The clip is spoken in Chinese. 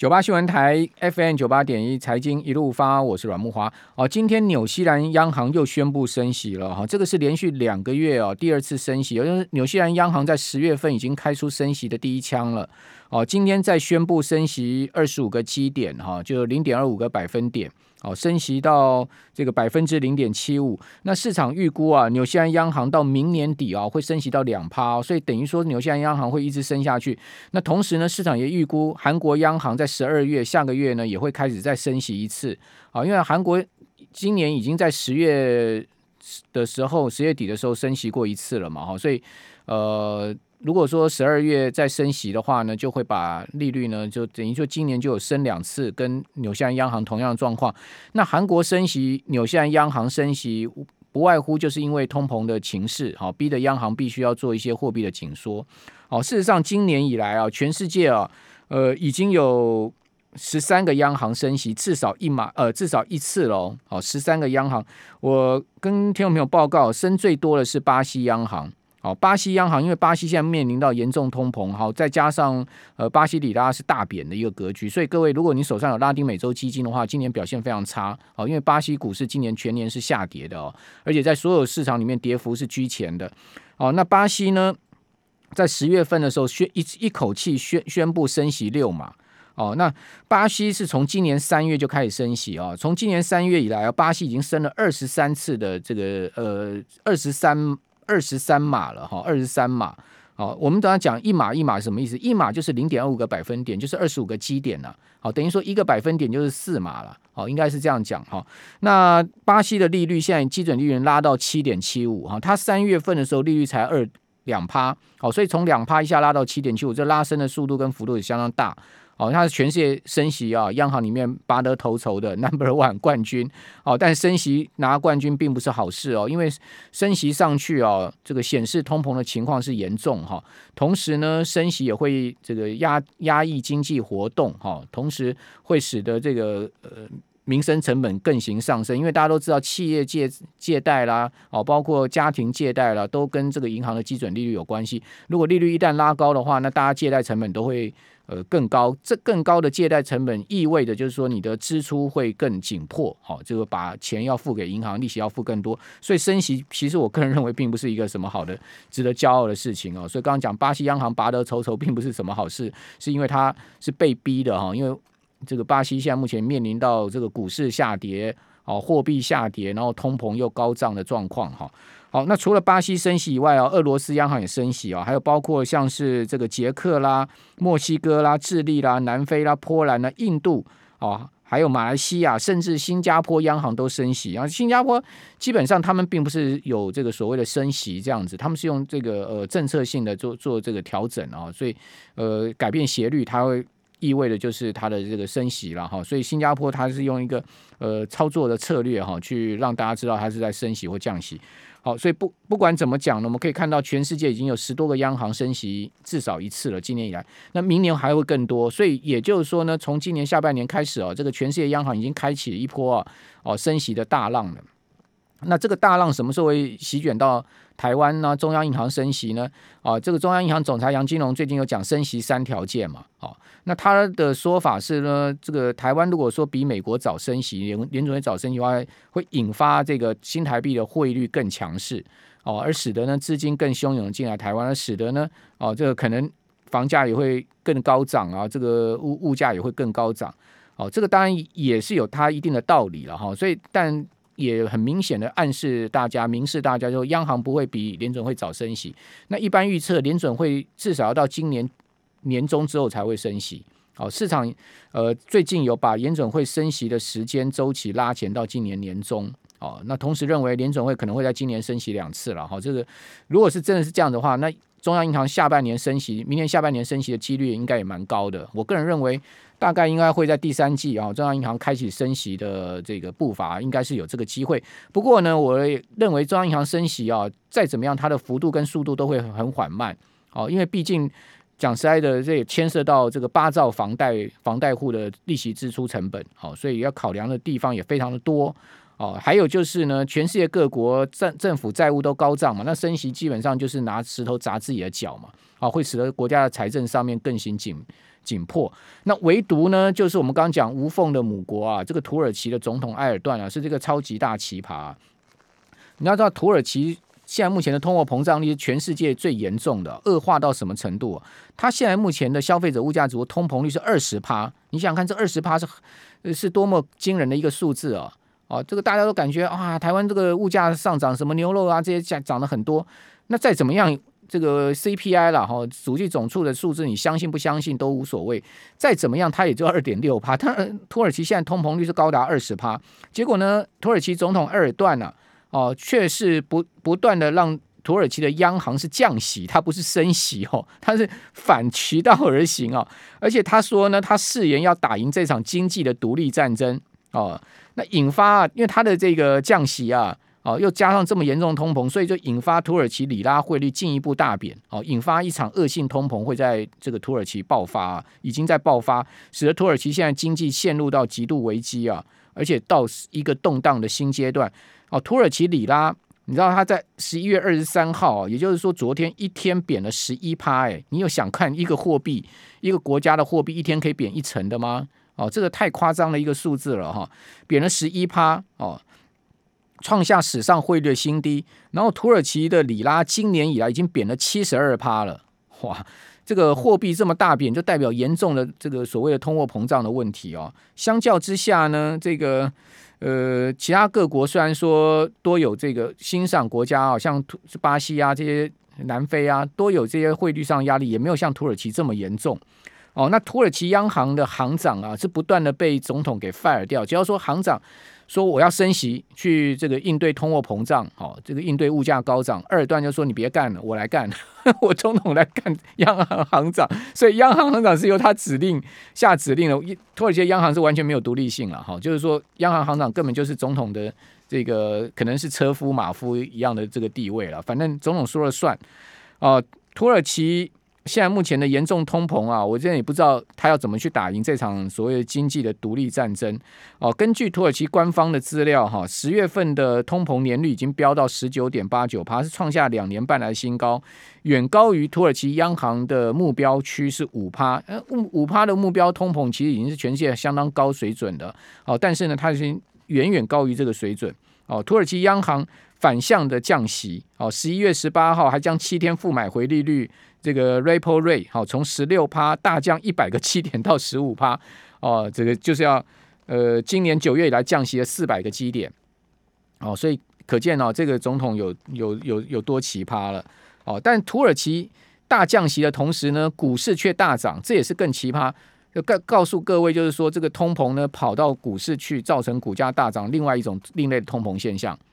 九八新闻台 FM 九八点一财经一路发，我是阮木华。哦，今天纽西兰央行又宣布升息了哈，这个是连续两个月哦第二次升息，因为纽西兰央行在十月份已经开出升息的第一枪了。哦，今天再宣布升息二十五个基点哈，就零点二五个百分点。哦，升息到这个百分之零点七五，那市场预估啊，纽西兰央行到明年底啊会升息到两趴，所以等于说纽西兰央行会一直升下去。那同时呢，市场也预估韩国央行在十二月下个月呢也会开始再升息一次啊，因为韩国今年已经在十月的时候，十月底的时候升息过一次了嘛，哈，所以呃。如果说十二月再升息的话呢，就会把利率呢，就等于说今年就有升两次，跟纽西兰央行同样的状况。那韩国升息，纽西兰央行升息，不外乎就是因为通膨的情势，好，逼得央行必须要做一些货币的紧缩。好，事实上今年以来啊，全世界啊，呃，已经有十三个央行升息，至少一码，呃，至少一次喽。好，十三个央行，我跟听众朋友报告，升最多的是巴西央行。好，巴西央行因为巴西现在面临到严重通膨，好，再加上呃巴西里拉是大贬的一个格局，所以各位如果你手上有拉丁美洲基金的话，今年表现非常差，好，因为巴西股市今年全年是下跌的哦，而且在所有市场里面跌幅是居前的，哦，那巴西呢，在十月份的时候宣一一口气宣宣布升息六码，哦，那巴西是从今年三月就开始升息啊，从今年三月以来，巴西已经升了二十三次的这个呃二十三。二十三码了哈，二十三码。好，我们等下讲一码一码什么意思？一码就是零点二五个百分点，就是二十五个基点了。好，等于说一个百分点就是四码了。好，应该是这样讲哈。那巴西的利率现在基准利率拉到七点七五哈，它三月份的时候利率才二两趴。好，所以从两趴一下拉到七点七五，这拉升的速度跟幅度也相当大。哦，它是全世界升息啊，央行里面拔得头筹的 Number One 冠军。哦，但升息拿冠军并不是好事哦，因为升息上去哦，这个显示通膨的情况是严重哈。同时呢，升息也会这个压压抑经济活动哈，同时会使得这个呃。民生成本更形上升，因为大家都知道，企业借借贷啦，哦，包括家庭借贷啦，都跟这个银行的基准利率有关系。如果利率一旦拉高的话，那大家借贷成本都会呃更高。这更高的借贷成本意味着就是说你的支出会更紧迫，好，这个把钱要付给银行，利息要付更多。所以升息，其实我个人认为并不是一个什么好的、值得骄傲的事情哦。所以刚刚讲巴西央行拔得筹筹，并不是什么好事，是因为它是被逼的哈，因为。这个巴西现在目前面临到这个股市下跌，哦，货币下跌，然后通膨又高涨的状况，哈，好，那除了巴西升息以外啊，俄罗斯央行也升息啊，还有包括像是这个捷克啦、墨西哥啦、智利啦、南非啦、波兰啦、印度啊，还有马来西亚，甚至新加坡央行都升息啊。新加坡基本上他们并不是有这个所谓的升息这样子，他们是用这个呃政策性的做做这个调整啊，所以呃改变斜率，它会。意味的就是它的这个升息了哈，所以新加坡它是用一个呃操作的策略哈，去让大家知道它是在升息或降息。好，所以不不管怎么讲呢，我们可以看到全世界已经有十多个央行升息至少一次了，今年以来，那明年还会更多。所以也就是说呢，从今年下半年开始哦，这个全世界央行已经开启了一波哦升息的大浪了。那这个大浪什么时候会席卷到台湾呢？中央银行升息呢？啊，这个中央银行总裁杨金龙最近有讲升息三条件嘛？啊，那他的说法是呢，这个台湾如果说比美国早升息，联联准会早升息的话，会引发这个新台币的汇率更强势，哦，而使得呢资金更汹涌进来台湾，而使得呢，哦，这个可能房价也会更高涨啊，这个物物价也会更高涨，哦，这个当然也是有它一定的道理了哈，所以但。也很明显的暗示大家，明示大家，说央行不会比联准会早升息。那一般预测，联准会至少要到今年年中之后才会升息。好，市场呃最近有把联准会升息的时间周期拉前到今年年中。哦，那同时认为联准会可能会在今年升息两次了。好，这个如果是真的是这样的话，那中央银行下半年升息，明年下半年升息的几率应该也蛮高的。我个人认为。大概应该会在第三季啊，中央银行开启升息的这个步伐，应该是有这个机会。不过呢，我认为中央银行升息啊，再怎么样，它的幅度跟速度都会很缓慢。哦，因为毕竟讲实在的，这也牵涉到这个八兆房贷房贷户的利息支出成本，好，所以要考量的地方也非常的多。哦，还有就是呢，全世界各国政政府债务都高涨嘛，那升息基本上就是拿石头砸自己的脚嘛，啊，会使得国家的财政上面更形紧。紧迫。那唯独呢，就是我们刚刚讲无缝的母国啊，这个土耳其的总统埃尔段啊，是这个超级大奇葩。你要知道，土耳其现在目前的通货膨胀率是全世界最严重的，恶化到什么程度？它现在目前的消费者物价指数通膨率是二十趴，你想看，这二十趴是是多么惊人的一个数字啊！哦，这个大家都感觉啊，台湾这个物价上涨，什么牛肉啊这些价涨了很多。那再怎么样，这个 CPI 了哈，统计总处的数字，你相信不相信都无所谓。再怎么样，它也就二点六趴。当然，土耳其现在通膨率是高达二十趴。结果呢，土耳其总统埃尔段呢，哦，却是不不断的让土耳其的央行是降息，它不是升息哦，它是反其道而行哦。而且他说呢，他誓言要打赢这场经济的独立战争哦。那引发，因为他的这个降息啊，哦，又加上这么严重的通膨，所以就引发土耳其里拉汇率进一步大贬，哦，引发一场恶性通膨会在这个土耳其爆发，已经在爆发，使得土耳其现在经济陷入到极度危机啊，而且到一个动荡的新阶段。哦，土耳其里拉，你知道它在十一月二十三号，也就是说昨天一天贬了十一趴，哎，你有想看一个货币，一个国家的货币一天可以贬一成的吗？哦，这个太夸张的一个数字了哈，贬了十一趴哦，创下史上汇率的新低。然后土耳其的里拉今年以来已经贬了七十二趴了，哇，这个货币这么大贬，就代表严重的这个所谓的通货膨胀的问题哦。相较之下呢，这个呃，其他各国虽然说多有这个欣赏国家啊，像巴西啊这些、南非啊，都有这些汇率上压力，也没有像土耳其这么严重。哦，那土耳其央行的行长啊，是不断的被总统给 fire 掉。只要说行长说我要升息，去这个应对通货膨胀，哦，这个应对物价高涨，二段就说你别干了，我来干，我总统来干央行行长。所以央行行长是由他指令下指令的。土耳其央行是完全没有独立性了，哈，就是说央行行长根本就是总统的这个可能是车夫马夫一样的这个地位了，反正总统说了算。哦，土耳其。现在目前的严重通膨啊，我现在也不知道他要怎么去打赢这场所谓的经济的独立战争哦。根据土耳其官方的资料哈，十月份的通膨年率已经飙到十九点八九趴，是创下两年半来的新高，远高于土耳其央行的目标区是五趴。呃，五五趴的目标通膨其实已经是全世界相当高水准的哦，但是呢，它已经远远高于这个水准哦。土耳其央行反向的降息哦，十一月十八号还将七天负买回利率。这个 repo rate 好，从十六趴大降一百个基点到十五趴哦，这个就是要呃，今年九月以来降息了四百个基点哦，所以可见哦，这个总统有有有有多奇葩了哦。但土耳其大降息的同时呢，股市却大涨，这也是更奇葩。就告告诉各位，就是说这个通膨呢跑到股市去，造成股价大涨，另外一种另类的通膨现象。